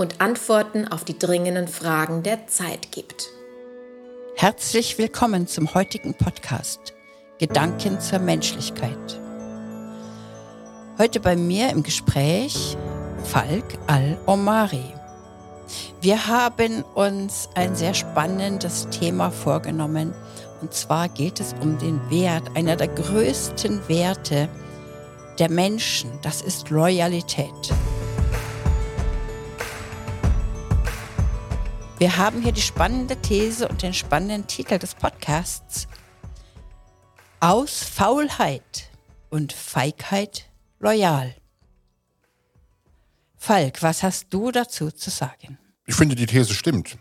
und Antworten auf die dringenden Fragen der Zeit gibt. Herzlich willkommen zum heutigen Podcast Gedanken zur Menschlichkeit. Heute bei mir im Gespräch Falk Al-Omari. Wir haben uns ein sehr spannendes Thema vorgenommen. Und zwar geht es um den Wert, einer der größten Werte der Menschen. Das ist Loyalität. Wir haben hier die spannende These und den spannenden Titel des Podcasts. Aus Faulheit und Feigheit loyal. Falk, was hast du dazu zu sagen? Ich finde, die These stimmt.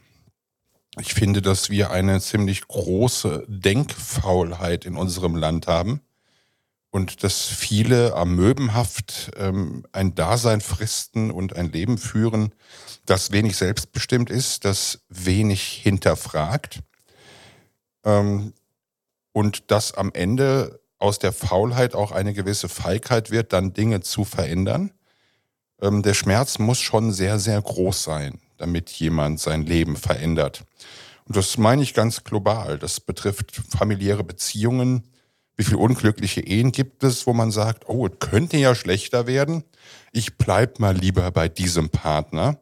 Ich finde, dass wir eine ziemlich große Denkfaulheit in unserem Land haben und dass viele amöbenhaft ähm, ein Dasein fristen und ein Leben führen, das wenig selbstbestimmt ist, das wenig hinterfragt ähm, und das am Ende aus der Faulheit auch eine gewisse Feigheit wird, dann Dinge zu verändern. Ähm, der Schmerz muss schon sehr, sehr groß sein, damit jemand sein Leben verändert. Und das meine ich ganz global. Das betrifft familiäre Beziehungen, wie viele unglückliche Ehen gibt es, wo man sagt, oh, es könnte ja schlechter werden. Ich bleib mal lieber bei diesem Partner.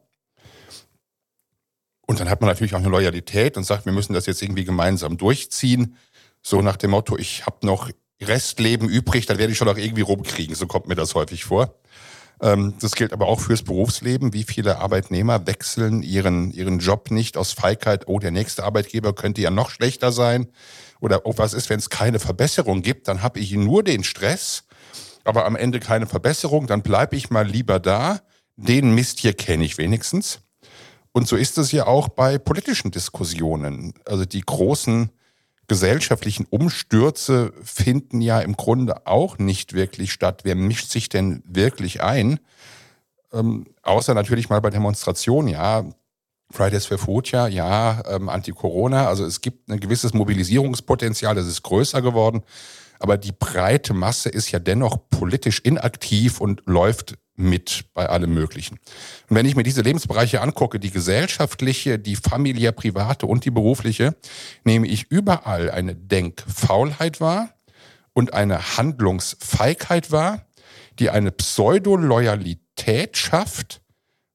Und dann hat man natürlich auch eine Loyalität und sagt, wir müssen das jetzt irgendwie gemeinsam durchziehen. So nach dem Motto, ich habe noch Restleben übrig, dann werde ich schon noch irgendwie rumkriegen. So kommt mir das häufig vor. Ähm, das gilt aber auch fürs Berufsleben. Wie viele Arbeitnehmer wechseln ihren, ihren Job nicht aus Feigheit, oh, der nächste Arbeitgeber könnte ja noch schlechter sein oder oh, was ist, wenn es keine Verbesserung gibt, dann habe ich nur den Stress, aber am Ende keine Verbesserung, dann bleibe ich mal lieber da. Den Mist hier kenne ich wenigstens. Und so ist es ja auch bei politischen Diskussionen. Also die großen gesellschaftlichen Umstürze finden ja im Grunde auch nicht wirklich statt. Wer mischt sich denn wirklich ein? Ähm, außer natürlich mal bei Demonstrationen, ja, Fridays for Future, ja, ähm, Anti-Corona. Also es gibt ein gewisses Mobilisierungspotenzial, das ist größer geworden. Aber die breite Masse ist ja dennoch politisch inaktiv und läuft mit bei allem Möglichen. Und wenn ich mir diese Lebensbereiche angucke, die gesellschaftliche, die familiär private und die berufliche, nehme ich überall eine Denkfaulheit wahr und eine Handlungsfeigheit wahr, die eine Pseudo-Loyalität schafft,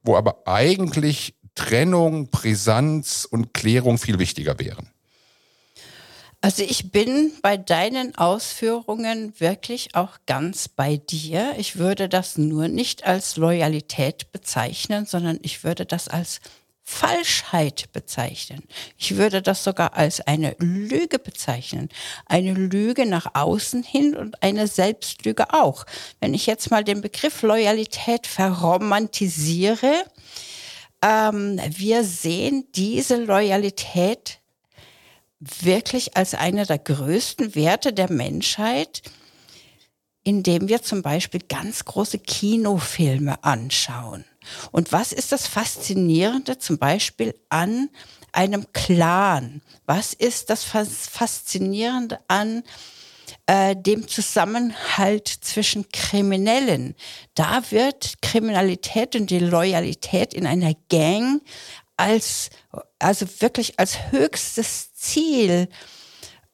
wo aber eigentlich Trennung, Brisanz und Klärung viel wichtiger wären? Also ich bin bei deinen Ausführungen wirklich auch ganz bei dir. Ich würde das nur nicht als Loyalität bezeichnen, sondern ich würde das als Falschheit bezeichnen. Ich würde das sogar als eine Lüge bezeichnen. Eine Lüge nach außen hin und eine Selbstlüge auch. Wenn ich jetzt mal den Begriff Loyalität verromantisiere, ähm, wir sehen diese Loyalität wirklich als eine der größten Werte der Menschheit, indem wir zum Beispiel ganz große Kinofilme anschauen. Und was ist das Faszinierende zum Beispiel an einem Clan? Was ist das Faszinierende an äh, dem Zusammenhalt zwischen Kriminellen. Da wird Kriminalität und die Loyalität in einer Gang als, also wirklich als höchstes Ziel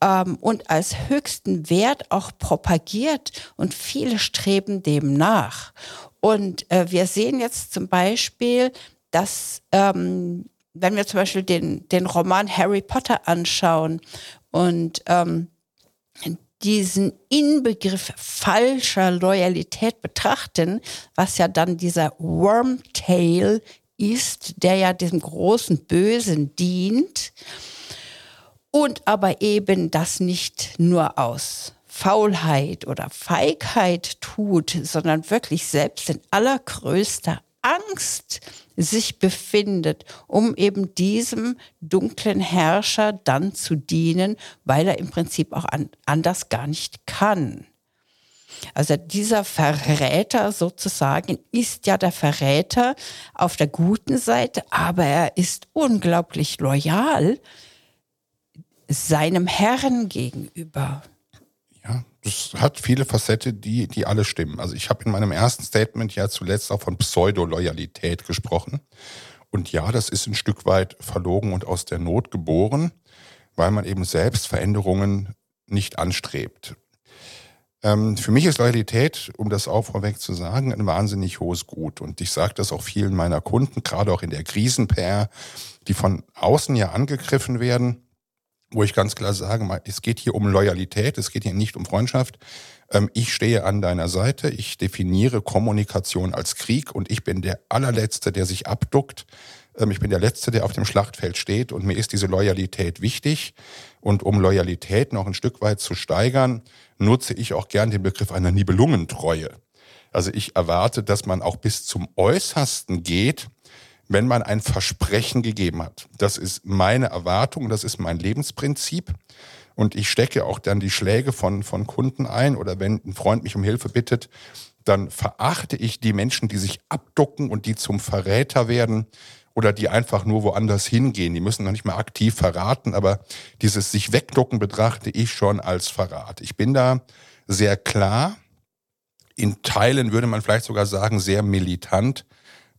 ähm, und als höchsten Wert auch propagiert und viele streben dem nach. Und äh, wir sehen jetzt zum Beispiel, dass ähm, wenn wir zum Beispiel den, den Roman Harry Potter anschauen und ähm, diesen Inbegriff falscher Loyalität betrachten, was ja dann dieser Wormtail ist, der ja dem großen Bösen dient und aber eben das nicht nur aus Faulheit oder Feigheit tut, sondern wirklich selbst in allergrößter Angst sich befindet, um eben diesem dunklen Herrscher dann zu dienen, weil er im Prinzip auch an, anders gar nicht kann. Also dieser Verräter sozusagen ist ja der Verräter auf der guten Seite, aber er ist unglaublich loyal seinem Herrn gegenüber. Ja, das hat viele Facetten, die, die alle stimmen. Also ich habe in meinem ersten Statement ja zuletzt auch von Pseudo-Loyalität gesprochen. Und ja, das ist ein Stück weit verlogen und aus der Not geboren, weil man eben selbst Veränderungen nicht anstrebt. Ähm, für mich ist Loyalität, um das auch vorweg zu sagen, ein wahnsinnig hohes Gut. Und ich sage das auch vielen meiner Kunden, gerade auch in der Krisen-PR, die von außen ja angegriffen werden, wo ich ganz klar sage, es geht hier um Loyalität, es geht hier nicht um Freundschaft. Ähm, ich stehe an deiner Seite, ich definiere Kommunikation als Krieg und ich bin der allerletzte, der sich abduckt. Ähm, ich bin der Letzte, der auf dem Schlachtfeld steht und mir ist diese Loyalität wichtig. Und um Loyalität noch ein Stück weit zu steigern, nutze ich auch gern den Begriff einer Nibelungentreue. Also ich erwarte, dass man auch bis zum Äußersten geht, wenn man ein Versprechen gegeben hat. Das ist meine Erwartung, das ist mein Lebensprinzip. Und ich stecke auch dann die Schläge von, von Kunden ein oder wenn ein Freund mich um Hilfe bittet, dann verachte ich die Menschen, die sich abducken und die zum Verräter werden oder die einfach nur woanders hingehen. Die müssen noch nicht mal aktiv verraten, aber dieses sich wegducken betrachte ich schon als Verrat. Ich bin da sehr klar, in Teilen würde man vielleicht sogar sagen, sehr militant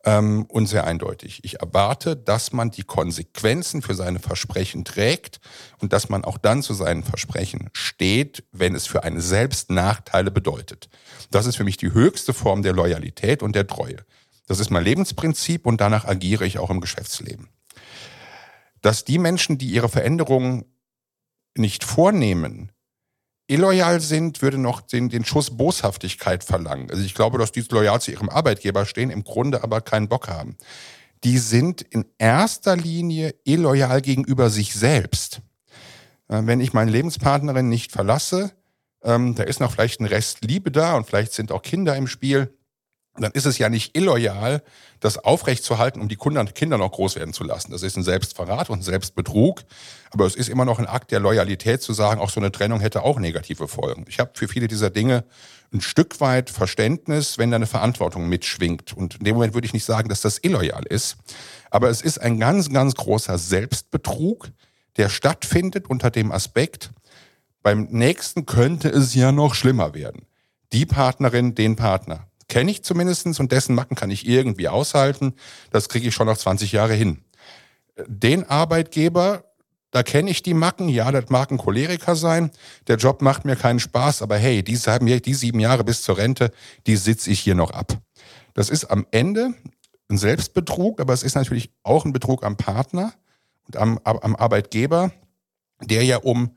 ähm, und sehr eindeutig. Ich erwarte, dass man die Konsequenzen für seine Versprechen trägt und dass man auch dann zu seinen Versprechen steht, wenn es für eine selbst Nachteile bedeutet. Das ist für mich die höchste Form der Loyalität und der Treue. Das ist mein Lebensprinzip und danach agiere ich auch im Geschäftsleben. Dass die Menschen, die ihre Veränderungen nicht vornehmen, illoyal sind, würde noch den, den Schuss Boshaftigkeit verlangen. Also ich glaube, dass die loyal zu ihrem Arbeitgeber stehen, im Grunde aber keinen Bock haben. Die sind in erster Linie illoyal gegenüber sich selbst. Äh, wenn ich meine Lebenspartnerin nicht verlasse, ähm, da ist noch vielleicht ein Rest Liebe da und vielleicht sind auch Kinder im Spiel, dann ist es ja nicht illoyal, das aufrechtzuerhalten, um die Kinder noch groß werden zu lassen. Das ist ein Selbstverrat und ein Selbstbetrug. Aber es ist immer noch ein Akt der Loyalität zu sagen, auch so eine Trennung hätte auch negative Folgen. Ich habe für viele dieser Dinge ein Stück weit Verständnis, wenn da eine Verantwortung mitschwingt. Und in dem Moment würde ich nicht sagen, dass das illoyal ist. Aber es ist ein ganz, ganz großer Selbstbetrug, der stattfindet unter dem Aspekt, beim nächsten könnte es ja noch schlimmer werden. Die Partnerin, den Partner kenne ich zumindestens und dessen Macken kann ich irgendwie aushalten. Das kriege ich schon noch 20 Jahre hin. Den Arbeitgeber, da kenne ich die Macken, ja, das mag ein Choleriker sein. Der Job macht mir keinen Spaß, aber hey, die, die sieben Jahre bis zur Rente, die sitze ich hier noch ab. Das ist am Ende ein Selbstbetrug, aber es ist natürlich auch ein Betrug am Partner und am, am Arbeitgeber, der ja um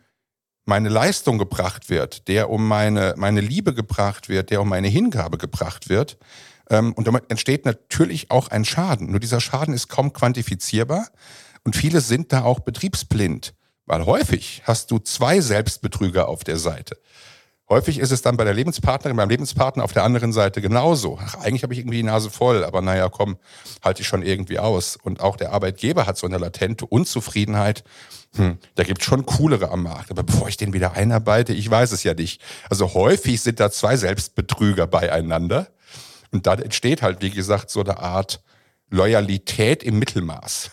meine Leistung gebracht wird, der um meine, meine Liebe gebracht wird, der um meine Hingabe gebracht wird. Ähm, und damit entsteht natürlich auch ein Schaden. Nur dieser Schaden ist kaum quantifizierbar. Und viele sind da auch betriebsblind. Weil häufig hast du zwei Selbstbetrüger auf der Seite. Häufig ist es dann bei der Lebenspartnerin, beim Lebenspartner auf der anderen Seite genauso. Ach, eigentlich habe ich irgendwie die Nase voll, aber naja, komm, halte ich schon irgendwie aus. Und auch der Arbeitgeber hat so eine latente Unzufriedenheit. Hm, da gibt schon coolere am Markt. Aber bevor ich den wieder einarbeite, ich weiß es ja nicht. Also häufig sind da zwei Selbstbetrüger beieinander. Und da entsteht halt, wie gesagt, so eine Art Loyalität im Mittelmaß.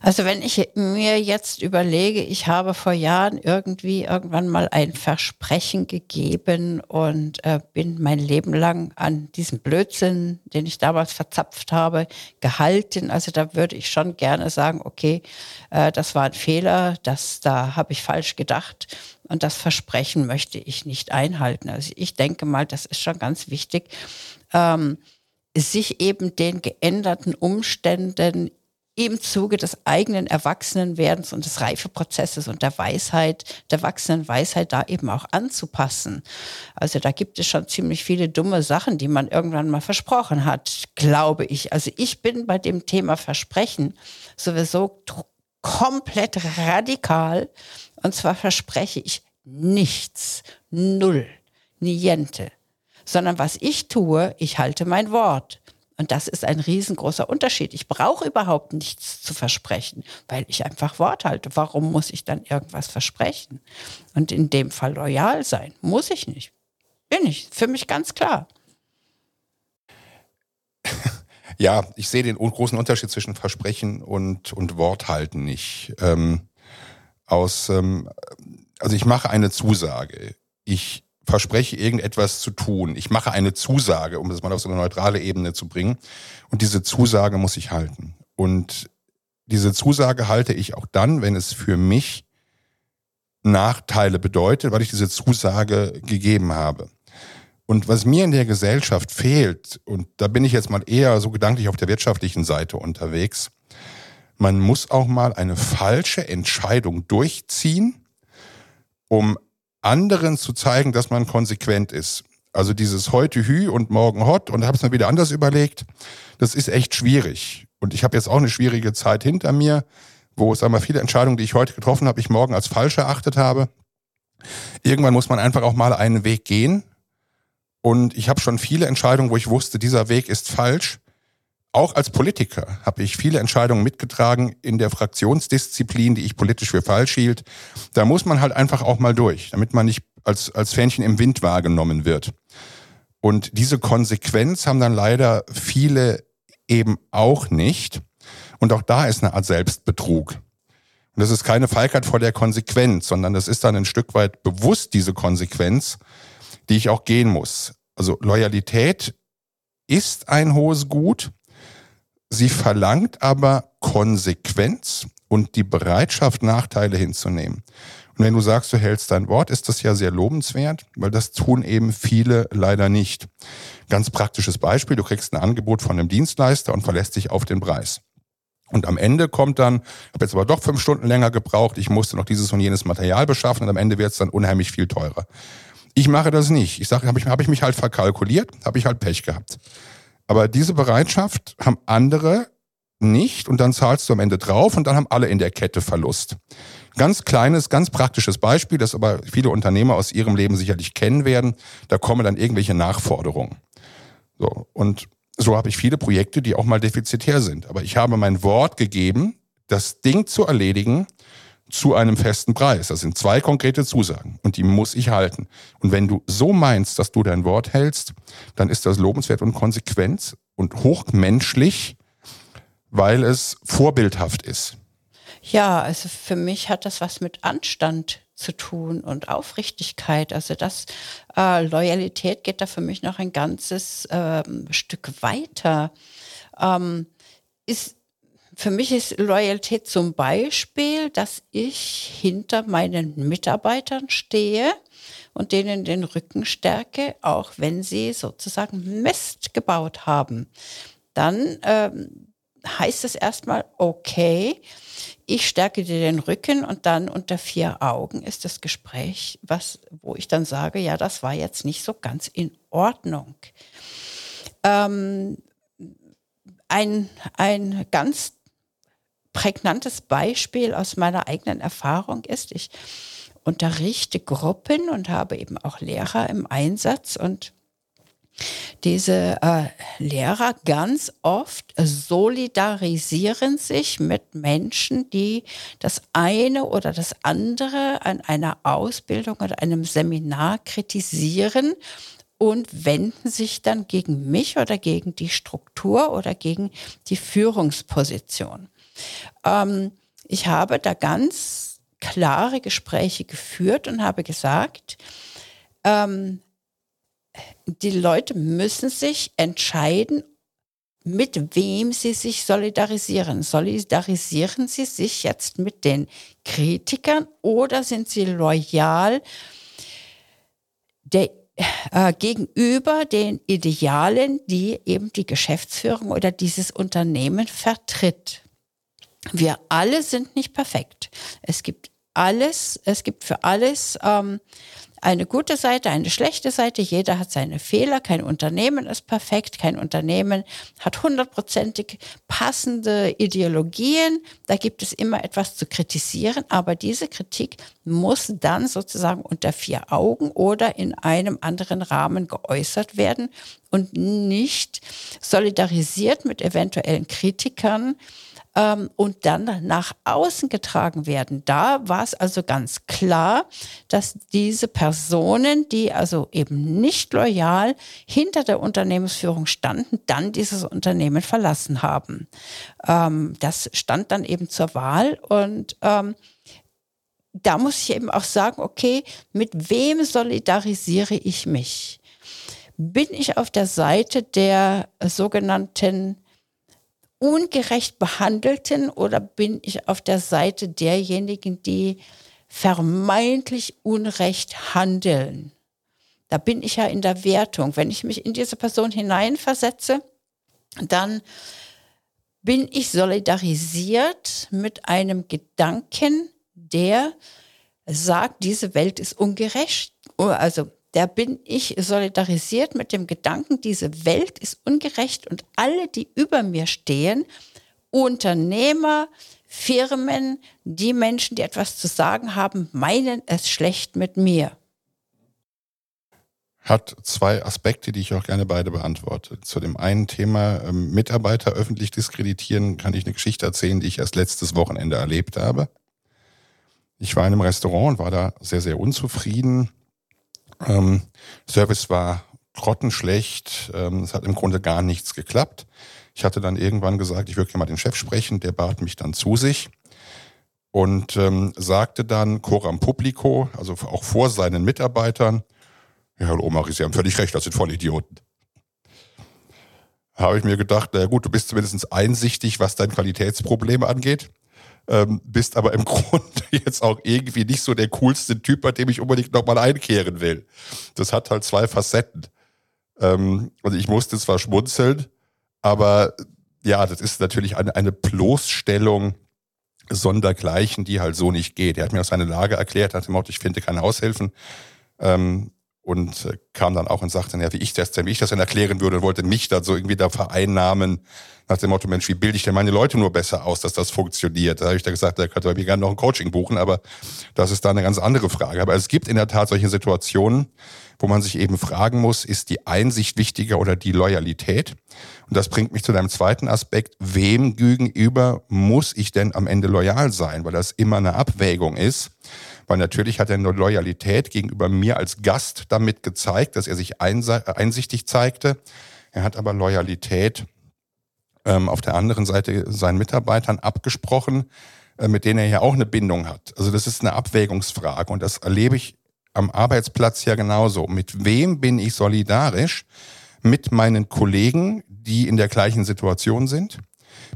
Also wenn ich mir jetzt überlege, ich habe vor Jahren irgendwie irgendwann mal ein Versprechen gegeben und äh, bin mein Leben lang an diesem Blödsinn, den ich damals verzapft habe, gehalten. Also da würde ich schon gerne sagen, okay, äh, das war ein Fehler, das da habe ich falsch gedacht und das Versprechen möchte ich nicht einhalten. Also ich denke mal, das ist schon ganz wichtig. Ähm, sich eben den geänderten Umständen im Zuge des eigenen Erwachsenenwerdens und des Reifeprozesses und der Weisheit, der wachsenden Weisheit da eben auch anzupassen. Also da gibt es schon ziemlich viele dumme Sachen, die man irgendwann mal versprochen hat, glaube ich. Also ich bin bei dem Thema Versprechen sowieso komplett radikal. Und zwar verspreche ich nichts, null, niente sondern was ich tue, ich halte mein Wort. Und das ist ein riesengroßer Unterschied. Ich brauche überhaupt nichts zu versprechen, weil ich einfach Wort halte. Warum muss ich dann irgendwas versprechen? Und in dem Fall loyal sein, muss ich nicht. Bin ich, für mich ganz klar. Ja, ich sehe den großen Unterschied zwischen Versprechen und, und Wort halten nicht. Ähm, aus, ähm, also ich mache eine Zusage. Ich verspreche irgendetwas zu tun. Ich mache eine Zusage, um das mal auf so eine neutrale Ebene zu bringen. Und diese Zusage muss ich halten. Und diese Zusage halte ich auch dann, wenn es für mich Nachteile bedeutet, weil ich diese Zusage gegeben habe. Und was mir in der Gesellschaft fehlt, und da bin ich jetzt mal eher so gedanklich auf der wirtschaftlichen Seite unterwegs, man muss auch mal eine falsche Entscheidung durchziehen, um anderen zu zeigen, dass man konsequent ist. Also dieses heute Hü und morgen Hot und habe es mir wieder anders überlegt, das ist echt schwierig. Und ich habe jetzt auch eine schwierige Zeit hinter mir, wo es einmal viele Entscheidungen, die ich heute getroffen habe, ich morgen als falsch erachtet habe. Irgendwann muss man einfach auch mal einen Weg gehen. Und ich habe schon viele Entscheidungen, wo ich wusste, dieser Weg ist falsch. Auch als Politiker habe ich viele Entscheidungen mitgetragen in der Fraktionsdisziplin, die ich politisch für falsch hielt. Da muss man halt einfach auch mal durch, damit man nicht als, als Fähnchen im Wind wahrgenommen wird. Und diese Konsequenz haben dann leider viele eben auch nicht. Und auch da ist eine Art Selbstbetrug. Und das ist keine Feigheit vor der Konsequenz, sondern das ist dann ein Stück weit bewusst diese Konsequenz, die ich auch gehen muss. Also Loyalität ist ein hohes Gut, Sie verlangt aber Konsequenz und die Bereitschaft, Nachteile hinzunehmen. Und wenn du sagst, du hältst dein Wort, ist das ja sehr lobenswert, weil das tun eben viele leider nicht. Ganz praktisches Beispiel, du kriegst ein Angebot von einem Dienstleister und verlässt dich auf den Preis. Und am Ende kommt dann, habe jetzt aber doch fünf Stunden länger gebraucht, ich musste noch dieses und jenes Material beschaffen und am Ende wird es dann unheimlich viel teurer. Ich mache das nicht. Ich sage, habe ich, hab ich mich halt verkalkuliert, habe ich halt Pech gehabt. Aber diese Bereitschaft haben andere nicht und dann zahlst du am Ende drauf und dann haben alle in der Kette Verlust. Ganz kleines, ganz praktisches Beispiel, das aber viele Unternehmer aus ihrem Leben sicherlich kennen werden. Da kommen dann irgendwelche Nachforderungen. So. Und so habe ich viele Projekte, die auch mal defizitär sind. Aber ich habe mein Wort gegeben, das Ding zu erledigen zu einem festen Preis. Das sind zwei konkrete Zusagen und die muss ich halten. Und wenn du so meinst, dass du dein Wort hältst, dann ist das lobenswert und konsequent und hochmenschlich, weil es vorbildhaft ist. Ja, also für mich hat das was mit Anstand zu tun und Aufrichtigkeit. Also das äh, Loyalität geht da für mich noch ein ganzes ähm, Stück weiter. Ähm, ist für mich ist Loyalität zum Beispiel, dass ich hinter meinen Mitarbeitern stehe und denen den Rücken stärke, auch wenn sie sozusagen Mist gebaut haben. Dann ähm, heißt es erstmal, okay, ich stärke dir den Rücken und dann unter vier Augen ist das Gespräch, was, wo ich dann sage, ja, das war jetzt nicht so ganz in Ordnung. Ähm, ein, ein ganz prägnantes Beispiel aus meiner eigenen Erfahrung ist, ich unterrichte Gruppen und habe eben auch Lehrer im Einsatz und diese äh, Lehrer ganz oft solidarisieren sich mit Menschen, die das eine oder das andere an einer Ausbildung oder einem Seminar kritisieren und wenden sich dann gegen mich oder gegen die Struktur oder gegen die Führungsposition. Ähm, ich habe da ganz klare Gespräche geführt und habe gesagt, ähm, die Leute müssen sich entscheiden, mit wem sie sich solidarisieren. Solidarisieren sie sich jetzt mit den Kritikern oder sind sie loyal der, äh, gegenüber den Idealen, die eben die Geschäftsführung oder dieses Unternehmen vertritt? Wir alle sind nicht perfekt. Es gibt alles, es gibt für alles ähm, eine gute Seite, eine schlechte Seite. Jeder hat seine Fehler. Kein Unternehmen ist perfekt. Kein Unternehmen hat hundertprozentig passende Ideologien. Da gibt es immer etwas zu kritisieren. Aber diese Kritik muss dann sozusagen unter vier Augen oder in einem anderen Rahmen geäußert werden und nicht solidarisiert mit eventuellen Kritikern ähm, und dann nach außen getragen werden. Da war es also ganz klar, dass diese Personen, die also eben nicht loyal hinter der Unternehmensführung standen, dann dieses Unternehmen verlassen haben. Ähm, das stand dann eben zur Wahl und ähm, da muss ich eben auch sagen, okay, mit wem solidarisiere ich mich? Bin ich auf der Seite der sogenannten ungerecht behandelten oder bin ich auf der Seite derjenigen, die vermeintlich unrecht handeln? Da bin ich ja in der Wertung. Wenn ich mich in diese Person hineinversetze, dann bin ich solidarisiert mit einem Gedanken, der sagt, diese Welt ist ungerecht. Also da bin ich solidarisiert mit dem Gedanken, diese Welt ist ungerecht und alle, die über mir stehen, Unternehmer, Firmen, die Menschen, die etwas zu sagen haben, meinen es schlecht mit mir. Hat zwei Aspekte, die ich auch gerne beide beantworte. Zu dem einen Thema ähm, Mitarbeiter öffentlich diskreditieren, kann ich eine Geschichte erzählen, die ich erst letztes Wochenende erlebt habe. Ich war in einem Restaurant und war da sehr, sehr unzufrieden ähm, Service war grottenschlecht. Ähm, es hat im Grunde gar nichts geklappt. Ich hatte dann irgendwann gesagt, ich würde gerne mal den Chef sprechen. Der bat mich dann zu sich und ähm, sagte dann coram publico, also auch vor seinen Mitarbeitern, ja, Herr Omari, Sie haben völlig recht, das sind Vollidioten. Habe ich mir gedacht, na gut, du bist zumindest einsichtig, was dein Qualitätsproblem angeht ähm, bist aber im Grunde jetzt auch irgendwie nicht so der coolste Typ, bei dem ich unbedingt nochmal einkehren will. Das hat halt zwei Facetten. Ähm, also ich musste zwar schmunzeln, aber ja, das ist natürlich eine, eine Bloßstellung sondergleichen, die halt so nicht geht. Er hat mir auch seine Lage erklärt, hat gesagt, ich finde keine Aushilfen. Ähm, und äh, kam dann auch und sagte, ja, wie ich das denn, wie ich das denn erklären würde und wollte mich da so irgendwie da vereinnahmen nach dem Motto, Mensch, wie bilde ich denn meine Leute nur besser aus, dass das funktioniert? Da habe ich da gesagt, da könnte bei mir gerne noch ein Coaching buchen, aber das ist da eine ganz andere Frage. Aber es gibt in der Tat solche Situationen, wo man sich eben fragen muss, ist die Einsicht wichtiger oder die Loyalität? Und das bringt mich zu deinem zweiten Aspekt. Wem gegenüber muss ich denn am Ende loyal sein? Weil das immer eine Abwägung ist. Weil natürlich hat er eine Loyalität gegenüber mir als Gast damit gezeigt, dass er sich einsichtig zeigte. Er hat aber Loyalität ähm, auf der anderen Seite seinen Mitarbeitern abgesprochen, äh, mit denen er ja auch eine Bindung hat. Also das ist eine Abwägungsfrage und das erlebe ich am Arbeitsplatz ja genauso. Mit wem bin ich solidarisch? Mit meinen Kollegen, die in der gleichen Situation sind?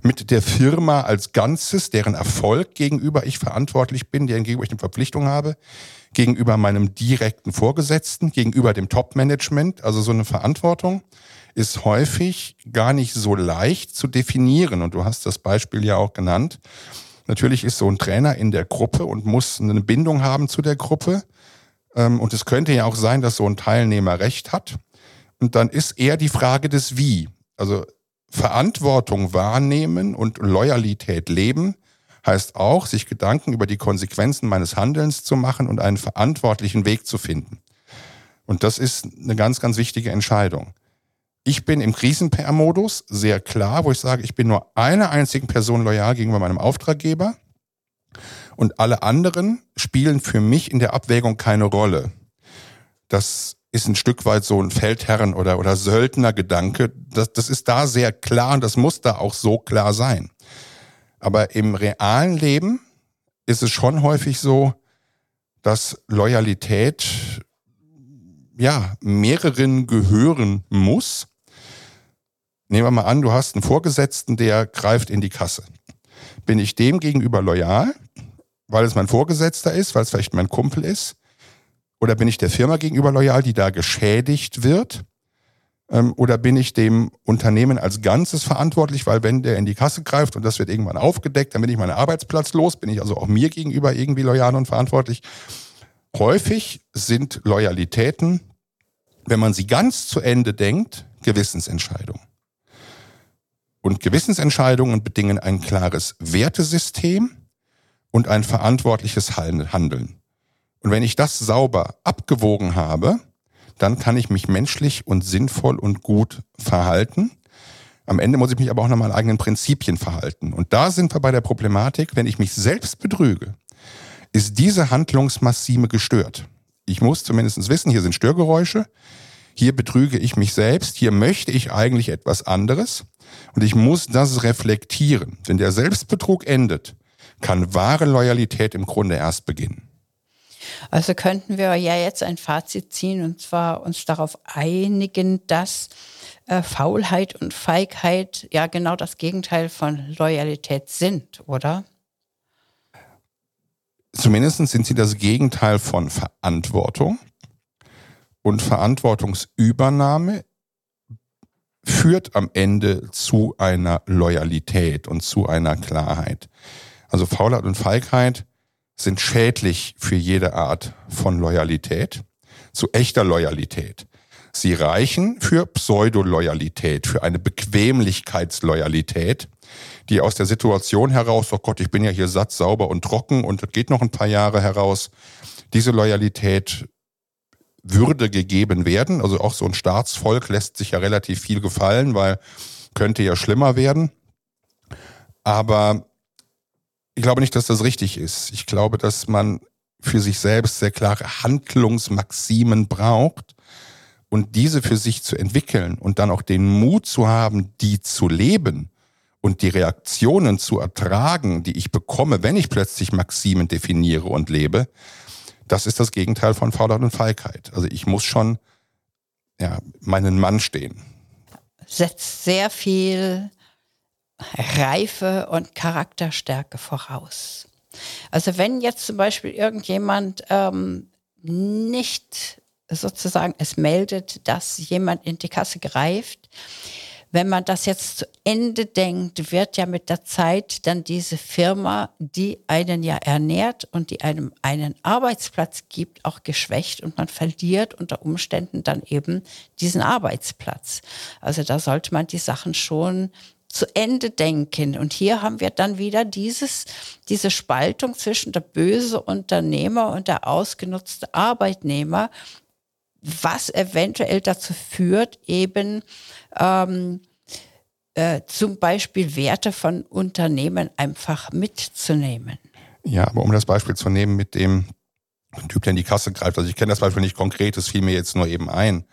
Mit der Firma als Ganzes, deren Erfolg gegenüber ich verantwortlich bin, deren gegenüber ich eine Verpflichtung habe? Gegenüber meinem direkten Vorgesetzten, gegenüber dem Top-Management, also so eine Verantwortung ist häufig gar nicht so leicht zu definieren. Und du hast das Beispiel ja auch genannt. Natürlich ist so ein Trainer in der Gruppe und muss eine Bindung haben zu der Gruppe. Ähm, und es könnte ja auch sein, dass so ein Teilnehmer recht hat. Und dann ist eher die Frage des Wie. Also Verantwortung wahrnehmen und Loyalität leben heißt auch, sich Gedanken über die Konsequenzen meines Handelns zu machen und einen verantwortlichen Weg zu finden. Und das ist eine ganz, ganz wichtige Entscheidung. Ich bin im Krisen-PR-Modus sehr klar, wo ich sage, ich bin nur einer einzigen Person loyal gegenüber meinem Auftraggeber und alle anderen spielen für mich in der Abwägung keine Rolle. Das ist ein Stück weit so ein Feldherren- oder, oder Söldner-Gedanke. Das, das ist da sehr klar und das muss da auch so klar sein. Aber im realen Leben ist es schon häufig so, dass Loyalität ja mehreren gehören muss Nehmen wir mal an, du hast einen Vorgesetzten, der greift in die Kasse. Bin ich dem gegenüber loyal, weil es mein Vorgesetzter ist, weil es vielleicht mein Kumpel ist? Oder bin ich der Firma gegenüber loyal, die da geschädigt wird? Ähm, oder bin ich dem Unternehmen als Ganzes verantwortlich, weil wenn der in die Kasse greift und das wird irgendwann aufgedeckt, dann bin ich meinen Arbeitsplatz los, bin ich also auch mir gegenüber irgendwie loyal und verantwortlich? Häufig sind Loyalitäten, wenn man sie ganz zu Ende denkt, Gewissensentscheidungen. Und Gewissensentscheidungen bedingen ein klares Wertesystem und ein verantwortliches Handeln. Und wenn ich das sauber abgewogen habe, dann kann ich mich menschlich und sinnvoll und gut verhalten. Am Ende muss ich mich aber auch nach meinen eigenen Prinzipien verhalten. Und da sind wir bei der Problematik, wenn ich mich selbst betrüge, ist diese Handlungsmassime gestört. Ich muss zumindest wissen, hier sind Störgeräusche, hier betrüge ich mich selbst, hier möchte ich eigentlich etwas anderes und ich muss das reflektieren. Wenn der Selbstbetrug endet, kann wahre Loyalität im Grunde erst beginnen. Also könnten wir ja jetzt ein Fazit ziehen und zwar uns darauf einigen, dass äh, Faulheit und Feigheit ja genau das Gegenteil von Loyalität sind, oder? Zumindest sind sie das Gegenteil von Verantwortung. Und Verantwortungsübernahme führt am Ende zu einer Loyalität und zu einer Klarheit. Also Faulheit und Feigheit sind schädlich für jede Art von Loyalität, zu echter Loyalität. Sie reichen für Pseudoloyalität, für eine Bequemlichkeitsloyalität, die aus der Situation heraus, oh Gott, ich bin ja hier satt, sauber und trocken und das geht noch ein paar Jahre heraus, diese Loyalität würde gegeben werden. Also auch so ein Staatsvolk lässt sich ja relativ viel gefallen, weil könnte ja schlimmer werden. Aber ich glaube nicht, dass das richtig ist. Ich glaube, dass man für sich selbst sehr klare Handlungsmaximen braucht und diese für sich zu entwickeln und dann auch den Mut zu haben, die zu leben und die Reaktionen zu ertragen, die ich bekomme, wenn ich plötzlich Maximen definiere und lebe, das ist das Gegenteil von Faulheit und Feigheit. Also ich muss schon ja, meinen Mann stehen. Setzt sehr viel Reife und Charakterstärke voraus. Also wenn jetzt zum Beispiel irgendjemand ähm, nicht sozusagen es meldet, dass jemand in die Kasse greift, wenn man das jetzt zu Ende denkt, wird ja mit der Zeit dann diese Firma, die einen ja ernährt und die einem einen Arbeitsplatz gibt, auch geschwächt und man verliert unter Umständen dann eben diesen Arbeitsplatz. Also da sollte man die Sachen schon zu Ende denken. Und hier haben wir dann wieder dieses, diese Spaltung zwischen der böse Unternehmer und der ausgenutzte Arbeitnehmer, was eventuell dazu führt, eben ähm, äh, zum Beispiel Werte von Unternehmen einfach mitzunehmen. Ja, aber um das Beispiel zu nehmen mit dem Typ, der in die Kasse greift, also ich kenne das Beispiel nicht konkret, das fiel mir jetzt nur eben ein.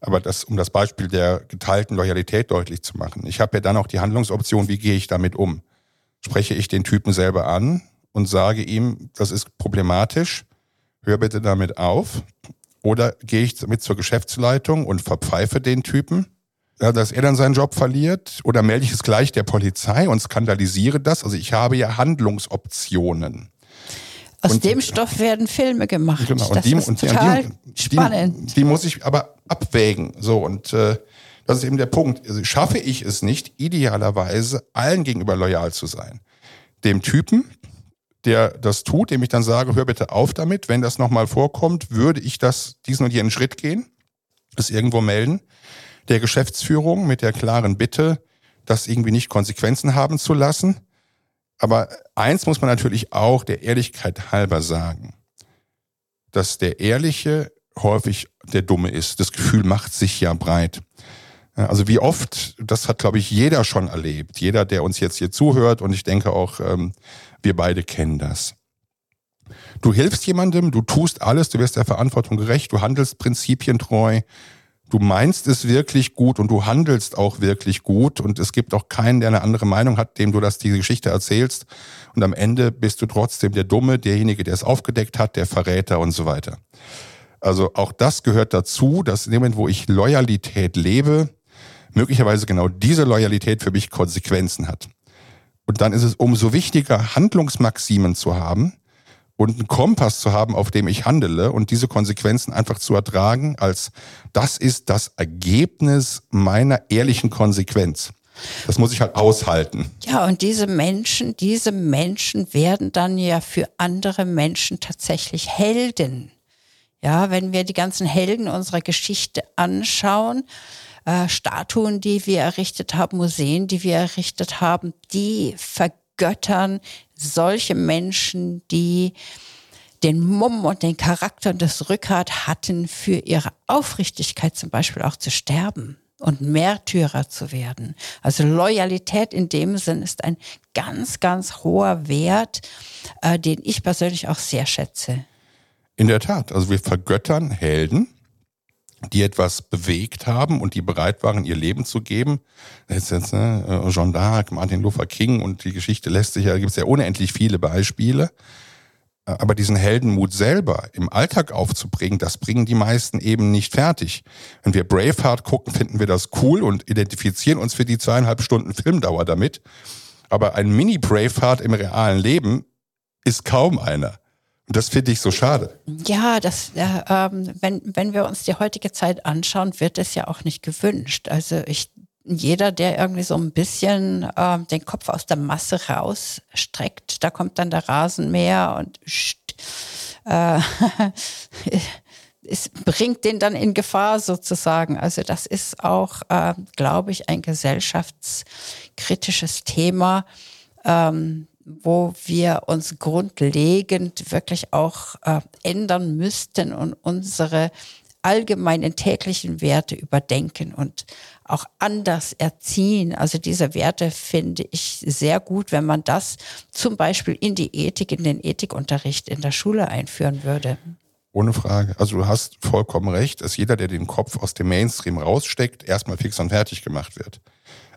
Aber das, um das Beispiel der geteilten Loyalität deutlich zu machen. Ich habe ja dann auch die Handlungsoption, wie gehe ich damit um? Spreche ich den Typen selber an und sage ihm, das ist problematisch, hör bitte damit auf. Oder gehe ich damit zur Geschäftsleitung und verpfeife den Typen, dass er dann seinen Job verliert? Oder melde ich es gleich der Polizei und skandalisiere das? Also ich habe ja Handlungsoptionen. Aus und, dem Stoff werden Filme gemacht. Genau, und das die, ist und total die, spannend. Die, die, muss ich aber abwägen. So, und äh, das ist eben der Punkt. Also schaffe ich es nicht, idealerweise allen gegenüber loyal zu sein. Dem Typen, der das tut, dem ich dann sage, hör bitte auf damit, wenn das nochmal vorkommt, würde ich das diesen und jenen Schritt gehen, es irgendwo melden. Der Geschäftsführung mit der klaren Bitte, das irgendwie nicht Konsequenzen haben zu lassen aber eins muss man natürlich auch der Ehrlichkeit halber sagen, dass der Ehrliche häufig der Dumme ist. Das Gefühl macht sich ja breit. Also wie oft, das hat, glaube ich, jeder schon erlebt. Jeder, der uns jetzt hier zuhört und ich denke auch, ähm, wir beide kennen das. Du hilfst jemandem, du tust alles, du wirst der Verantwortung gerecht, du handelst prinzipientreu, du meinst es wirklich gut und du handelst auch wirklich gut und es gibt auch keinen, der eine andere Meinung hat, dem du das diese Geschichte erzählst und am Ende bist du trotzdem der Dumme, derjenige, der es aufgedeckt hat, der Verräter und so weiter. Also auch das gehört dazu, dass in dem Moment, wo ich Loyalität lebe, möglicherweise genau diese Loyalität für mich Konsequenzen hat. Und dann ist es umso wichtiger, Handlungsmaximen zu haben, und einen Kompass zu haben, auf dem ich handele und diese Konsequenzen einfach zu ertragen, als das ist das Ergebnis meiner ehrlichen Konsequenz. Das muss ich halt aushalten. Ja, und diese Menschen, diese Menschen werden dann ja für andere Menschen tatsächlich Helden. Ja, wenn wir die ganzen Helden unserer Geschichte anschauen, äh, Statuen, die wir errichtet haben, Museen, die wir errichtet haben, die vergöttern solche Menschen, die den Mumm und den Charakter und das Rückgrat hatten, für ihre Aufrichtigkeit zum Beispiel auch zu sterben und Märtyrer zu werden. Also Loyalität in dem Sinn ist ein ganz, ganz hoher Wert, äh, den ich persönlich auch sehr schätze. In der Tat, also wir vergöttern Helden, die etwas bewegt haben und die bereit waren, ihr Leben zu geben. Jetzt, jetzt ne, äh, Jean d'Arc, Martin Luther King und die Geschichte lässt sich ja, gibt es ja unendlich viele Beispiele. Aber diesen Heldenmut selber im Alltag aufzubringen, das bringen die meisten eben nicht fertig. Wenn wir Braveheart gucken, finden wir das cool und identifizieren uns für die zweieinhalb Stunden Filmdauer damit. Aber ein Mini-Braveheart im realen Leben ist kaum einer. Das finde ich so schade. Ja, das, äh, ähm, wenn, wenn wir uns die heutige Zeit anschauen, wird es ja auch nicht gewünscht. Also ich jeder, der irgendwie so ein bisschen äh, den Kopf aus der Masse rausstreckt, da kommt dann der Rasenmäher und äh, es bringt den dann in Gefahr sozusagen. Also das ist auch, äh, glaube ich, ein gesellschaftskritisches Thema, ähm, wo wir uns grundlegend wirklich auch äh, ändern müssten und unsere allgemeinen täglichen Werte überdenken und auch anders erziehen. Also diese Werte finde ich sehr gut, wenn man das zum Beispiel in die Ethik, in den Ethikunterricht in der Schule einführen würde. Ohne Frage. Also du hast vollkommen recht, dass jeder, der den Kopf aus dem Mainstream raussteckt, erstmal fix und fertig gemacht wird.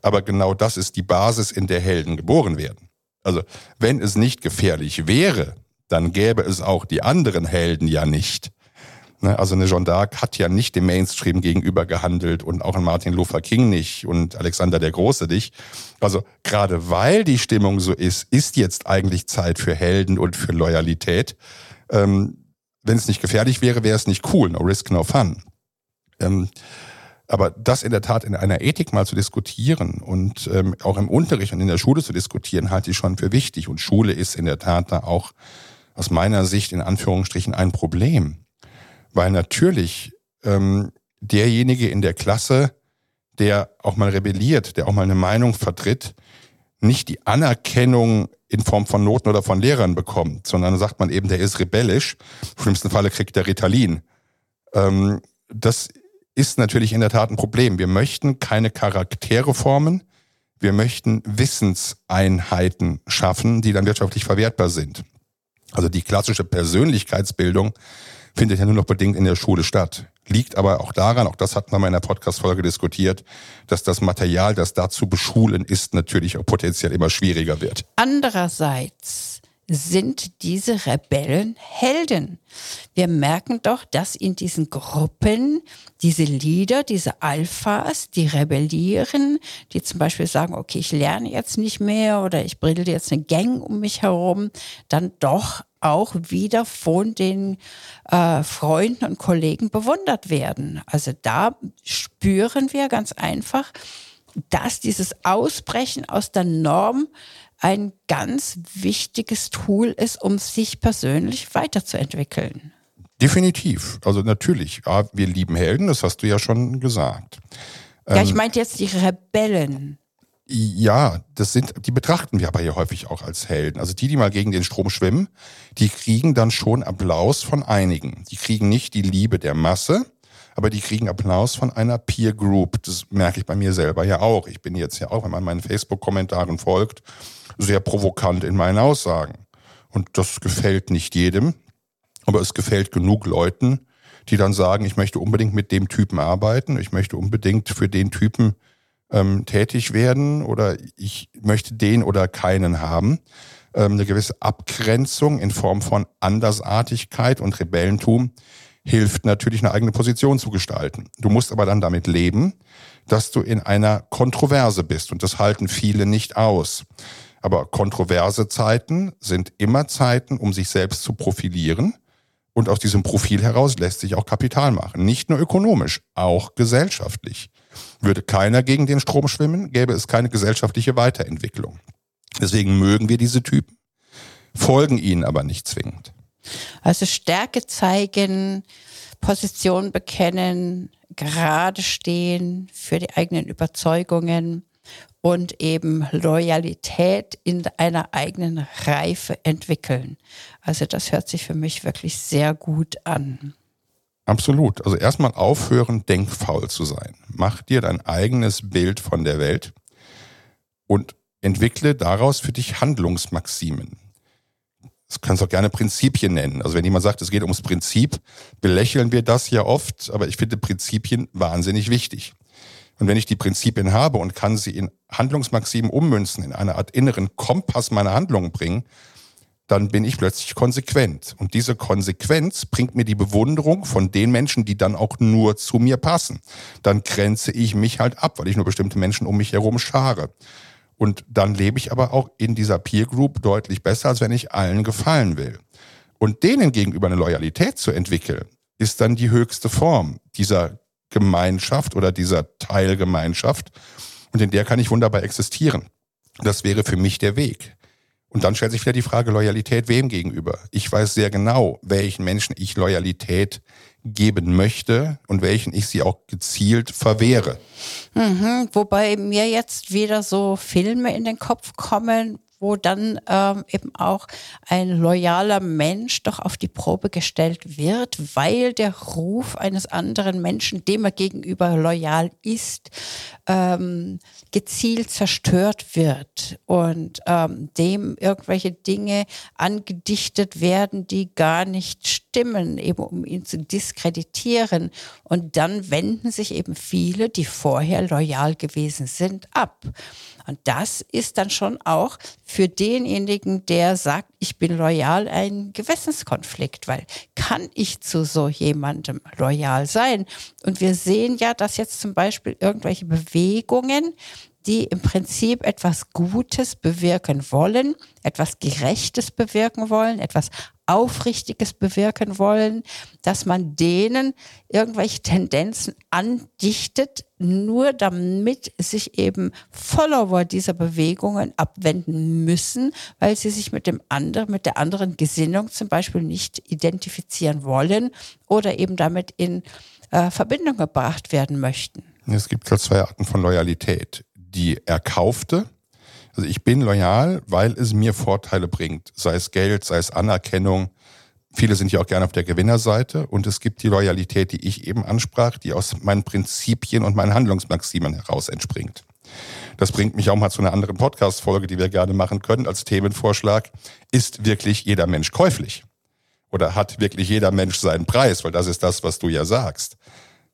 Aber genau das ist die Basis, in der Helden geboren werden. Also wenn es nicht gefährlich wäre, dann gäbe es auch die anderen Helden ja nicht. Ne? Also eine Jeanne d'Arc hat ja nicht dem Mainstream gegenüber gehandelt und auch ein Martin Luther King nicht und Alexander der Große nicht. Also gerade weil die Stimmung so ist, ist jetzt eigentlich Zeit für Helden und für Loyalität. Ähm, Wenn es nicht gefährlich wäre, wäre es nicht cool. No risk, no fun. Ähm, aber das in der Tat in einer Ethik mal zu diskutieren und ähm, auch im Unterricht und in der Schule zu diskutieren, halte ich schon für wichtig. Und Schule ist in der Tat da auch aus meiner Sicht in Anführungsstrichen ein Problem weil natürlich ähm, derjenige in der Klasse, der auch mal rebelliert, der auch mal eine Meinung vertritt, nicht die Anerkennung in Form von Noten oder von Lehrern bekommt, sondern sagt man eben, der ist rebellisch. Im schlimmsten Falle kriegt er Ritalin. Ähm, das ist natürlich in der Tat ein Problem. Wir möchten keine Charaktere formen. Wir möchten Wissenseinheiten schaffen, die dann wirtschaftlich verwertbar sind. Also die klassische Persönlichkeitsbildung findet ja nur noch bedingt in der Schule statt. Liegt aber auch daran, auch das hatten wir mal in der Podcast-Folge diskutiert, dass das Material, das dazu beschulen ist, natürlich auch potenziell immer schwieriger wird. Andererseits sind diese Rebellen Helden. Wir merken doch, dass in diesen Gruppen diese Leader, diese Alphas, die rebellieren, die zum Beispiel sagen, okay, ich lerne jetzt nicht mehr oder ich bilde jetzt eine Gang um mich herum, dann doch auch wieder von den äh, Freunden und Kollegen bewundert werden. Also da spüren wir ganz einfach, dass dieses Ausbrechen aus der Norm ein ganz wichtiges Tool ist, um sich persönlich weiterzuentwickeln. Definitiv. Also natürlich, ja, wir lieben Helden, das hast du ja schon gesagt. Ja, ich ähm, meinte jetzt die Rebellen. Ja, das sind, die betrachten wir aber hier häufig auch als Helden. Also die, die mal gegen den Strom schwimmen, die kriegen dann schon Applaus von einigen. Die kriegen nicht die Liebe der Masse, aber die kriegen Applaus von einer Peer Group. Das merke ich bei mir selber ja auch. Ich bin jetzt ja auch, wenn man meinen Facebook-Kommentaren folgt, sehr provokant in meinen Aussagen. Und das gefällt nicht jedem, aber es gefällt genug Leuten, die dann sagen, ich möchte unbedingt mit dem Typen arbeiten, ich möchte unbedingt für den Typen ähm, tätig werden oder ich möchte den oder keinen haben. Ähm, eine gewisse Abgrenzung in Form von Andersartigkeit und Rebellentum hilft natürlich eine eigene Position zu gestalten. Du musst aber dann damit leben, dass du in einer Kontroverse bist und das halten viele nicht aus. Aber kontroverse Zeiten sind immer Zeiten, um sich selbst zu profilieren. Und aus diesem Profil heraus lässt sich auch Kapital machen. Nicht nur ökonomisch, auch gesellschaftlich. Würde keiner gegen den Strom schwimmen, gäbe es keine gesellschaftliche Weiterentwicklung. Deswegen mögen wir diese Typen, folgen ihnen aber nicht zwingend. Also Stärke zeigen, Position bekennen, gerade stehen für die eigenen Überzeugungen und eben Loyalität in einer eigenen Reife entwickeln. Also das hört sich für mich wirklich sehr gut an. Absolut. Also erstmal aufhören, denkfaul zu sein. Mach dir dein eigenes Bild von der Welt und entwickle daraus für dich Handlungsmaximen. Das kannst du auch gerne Prinzipien nennen. Also wenn jemand sagt, es geht ums Prinzip, belächeln wir das ja oft, aber ich finde Prinzipien wahnsinnig wichtig. Und wenn ich die Prinzipien habe und kann sie in Handlungsmaximen ummünzen, in eine Art inneren Kompass meiner Handlungen bringen, dann bin ich plötzlich konsequent. Und diese Konsequenz bringt mir die Bewunderung von den Menschen, die dann auch nur zu mir passen. Dann grenze ich mich halt ab, weil ich nur bestimmte Menschen um mich herum schare. Und dann lebe ich aber auch in dieser Peer Group deutlich besser, als wenn ich allen gefallen will. Und denen gegenüber eine Loyalität zu entwickeln, ist dann die höchste Form dieser Gemeinschaft oder dieser Teilgemeinschaft. Und in der kann ich wunderbar existieren. Das wäre für mich der Weg. Und dann stellt sich wieder die Frage Loyalität wem gegenüber. Ich weiß sehr genau, welchen Menschen ich Loyalität geben möchte und welchen ich sie auch gezielt verwehre. Mhm, wobei mir jetzt wieder so Filme in den Kopf kommen, wo dann ähm, eben auch ein loyaler Mensch doch auf die Probe gestellt wird, weil der Ruf eines anderen Menschen, dem er gegenüber loyal ist, ähm, gezielt zerstört wird und ähm, dem irgendwelche Dinge angedichtet werden, die gar nicht stimmen, eben um ihn zu diskreditieren. Und dann wenden sich eben viele, die vorher loyal gewesen sind, ab. Und das ist dann schon auch für denjenigen, der sagt, ich bin loyal, ein Gewissenskonflikt, weil kann ich zu so jemandem loyal sein? Und wir sehen ja, dass jetzt zum Beispiel irgendwelche Bewegungen, die im Prinzip etwas Gutes bewirken wollen, etwas Gerechtes bewirken wollen, etwas Aufrichtiges bewirken wollen, dass man denen irgendwelche Tendenzen andichtet, nur damit sich eben Follower dieser Bewegungen abwenden müssen, weil sie sich mit dem anderen, mit der anderen Gesinnung zum Beispiel nicht identifizieren wollen oder eben damit in äh, Verbindung gebracht werden möchten. Es gibt zwei Arten von Loyalität. Die erkaufte, also ich bin loyal, weil es mir Vorteile bringt, sei es Geld, sei es Anerkennung. Viele sind ja auch gerne auf der Gewinnerseite und es gibt die Loyalität, die ich eben ansprach, die aus meinen Prinzipien und meinen Handlungsmaximen heraus entspringt. Das bringt mich auch mal zu einer anderen Podcast-Folge, die wir gerne machen können als Themenvorschlag. Ist wirklich jeder Mensch käuflich? Oder hat wirklich jeder Mensch seinen Preis? Weil das ist das, was du ja sagst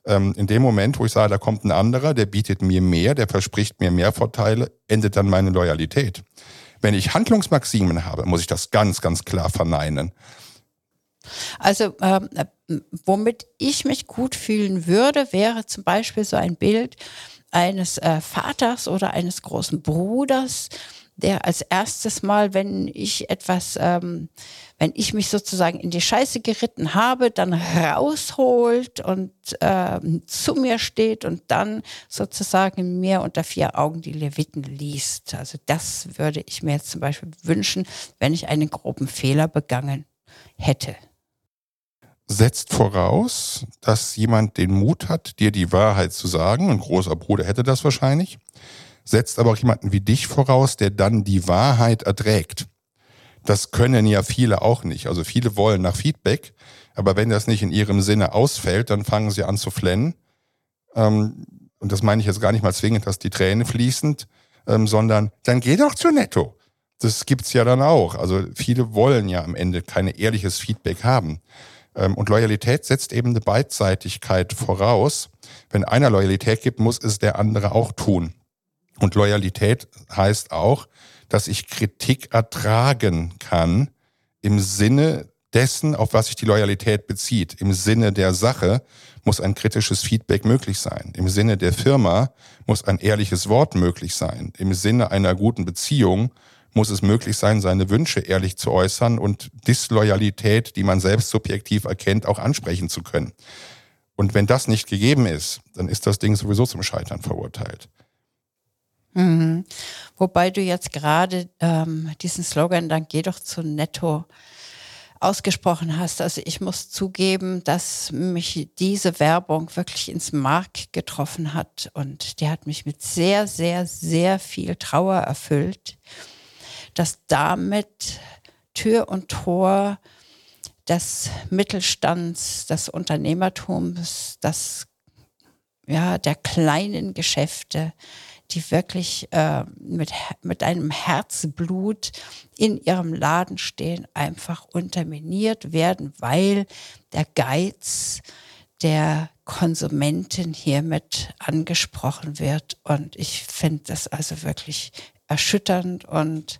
ähm, in dem Moment, wo ich sage, da kommt ein anderer, der bietet mir mehr, der verspricht mir mehr Vorteile, endet dann meine Loyalität. Wenn ich Handlungsmaximen habe, muss ich das ganz, ganz klar verneinen. Also ähm, womit ich mich gut fühlen würde, wäre zum Beispiel so ein Bild eines äh, Vaters oder eines großen Bruders, der als erstes Mal, wenn ich etwas, ähm, wenn ich mich sozusagen in die Scheiße geritten habe, dann rausholt und ähm, zu mir steht und dann sozusagen mir unter vier Augen die Leviten liest. Also das würde ich mir jetzt zum Beispiel wünschen, wenn ich einen groben Fehler begangen hätte. Setzt voraus, dass jemand den Mut hat, dir die Wahrheit zu sagen. Ein großer Bruder hätte das wahrscheinlich setzt aber auch jemanden wie dich voraus, der dann die Wahrheit erträgt. Das können ja viele auch nicht. Also viele wollen nach Feedback, aber wenn das nicht in ihrem Sinne ausfällt, dann fangen sie an zu flennen. Ähm, und das meine ich jetzt gar nicht mal zwingend, dass die Tränen fließend, ähm, sondern dann geh doch zu Netto. Das gibt's ja dann auch. Also viele wollen ja am Ende kein ehrliches Feedback haben. Ähm, und Loyalität setzt eben eine Beidseitigkeit voraus. Wenn einer Loyalität gibt, muss es der andere auch tun. Und Loyalität heißt auch, dass ich Kritik ertragen kann im Sinne dessen, auf was sich die Loyalität bezieht. Im Sinne der Sache muss ein kritisches Feedback möglich sein. Im Sinne der Firma muss ein ehrliches Wort möglich sein. Im Sinne einer guten Beziehung muss es möglich sein, seine Wünsche ehrlich zu äußern und Disloyalität, die man selbst subjektiv erkennt, auch ansprechen zu können. Und wenn das nicht gegeben ist, dann ist das Ding sowieso zum Scheitern verurteilt. Mhm. Wobei du jetzt gerade ähm, diesen Slogan, dann geh doch zu Netto, ausgesprochen hast. Also ich muss zugeben, dass mich diese Werbung wirklich ins Mark getroffen hat und die hat mich mit sehr, sehr, sehr viel Trauer erfüllt, dass damit Tür und Tor des Mittelstands, des Unternehmertums, das ja der kleinen Geschäfte die wirklich äh, mit, mit einem Herzblut in ihrem Laden stehen, einfach unterminiert werden, weil der Geiz der Konsumenten hiermit angesprochen wird. Und ich finde das also wirklich erschütternd und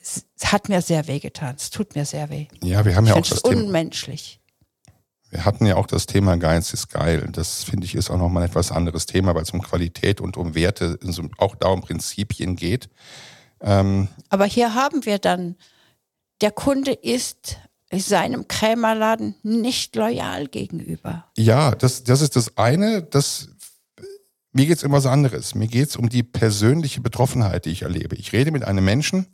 es hat mir sehr weh getan. Es tut mir sehr weh. Ja, wir haben ja auch das Thema. unmenschlich. Wir hatten ja auch das Thema Geiz ist geil. Das finde ich ist auch nochmal ein etwas anderes Thema, weil es um Qualität und um Werte, auch da um Prinzipien geht. Ähm Aber hier haben wir dann, der Kunde ist seinem Krämerladen nicht loyal gegenüber. Ja, das, das ist das eine. Das, mir geht es immer so anderes. Mir geht es um die persönliche Betroffenheit, die ich erlebe. Ich rede mit einem Menschen,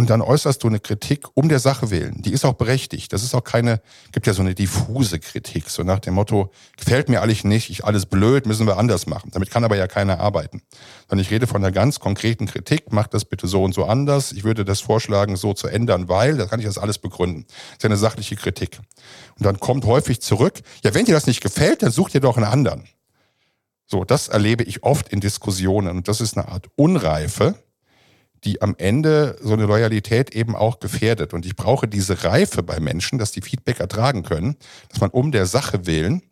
und dann äußerst du eine Kritik um der Sache willen. Die ist auch berechtigt. Das ist auch keine, gibt ja so eine diffuse Kritik, so nach dem Motto, gefällt mir alles nicht, ich alles blöd, müssen wir anders machen. Damit kann aber ja keiner arbeiten. Sondern ich rede von einer ganz konkreten Kritik, mach das bitte so und so anders. Ich würde das vorschlagen, so zu ändern, weil, da kann ich das alles begründen. Das ist ja eine sachliche Kritik. Und dann kommt häufig zurück, ja, wenn dir das nicht gefällt, dann such dir doch einen anderen. So, das erlebe ich oft in Diskussionen und das ist eine Art Unreife, die am Ende so eine Loyalität eben auch gefährdet. Und ich brauche diese Reife bei Menschen, dass die Feedback ertragen können, dass man um der Sache willen,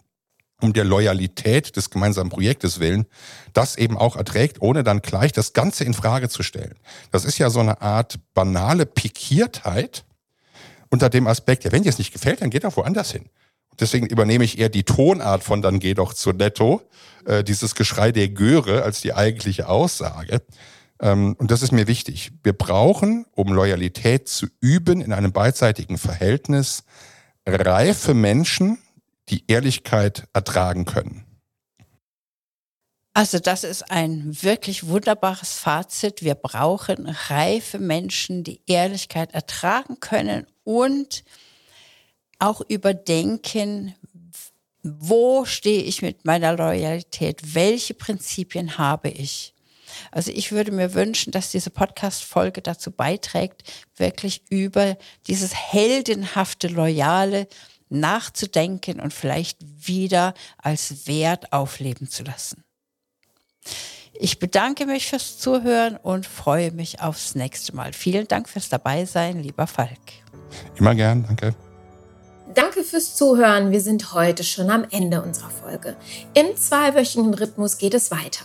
um der Loyalität des gemeinsamen Projektes willen, das eben auch erträgt, ohne dann gleich das Ganze in Frage zu stellen. Das ist ja so eine Art banale Pikiertheit unter dem Aspekt, ja, wenn dir es nicht gefällt, dann geht doch woanders hin. Deswegen übernehme ich eher die Tonart von dann geh doch zu Netto, äh, dieses Geschrei der Göre als die eigentliche Aussage. Ähm, und das ist mir wichtig. Wir brauchen, um Loyalität zu üben in einem beidseitigen Verhältnis, reife Menschen, die Ehrlichkeit ertragen können. Also das ist ein wirklich wunderbares Fazit. Wir brauchen reife Menschen, die Ehrlichkeit ertragen können und auch überdenken, wo stehe ich mit meiner Loyalität, welche Prinzipien habe ich. Also ich würde mir wünschen, dass diese Podcast-Folge dazu beiträgt, wirklich über dieses heldenhafte, loyale nachzudenken und vielleicht wieder als Wert aufleben zu lassen. Ich bedanke mich fürs Zuhören und freue mich aufs nächste Mal. Vielen Dank fürs Dabeisein, lieber Falk. Immer gern, danke. Danke fürs Zuhören. Wir sind heute schon am Ende unserer Folge. Im zweiwöchigen Rhythmus geht es weiter.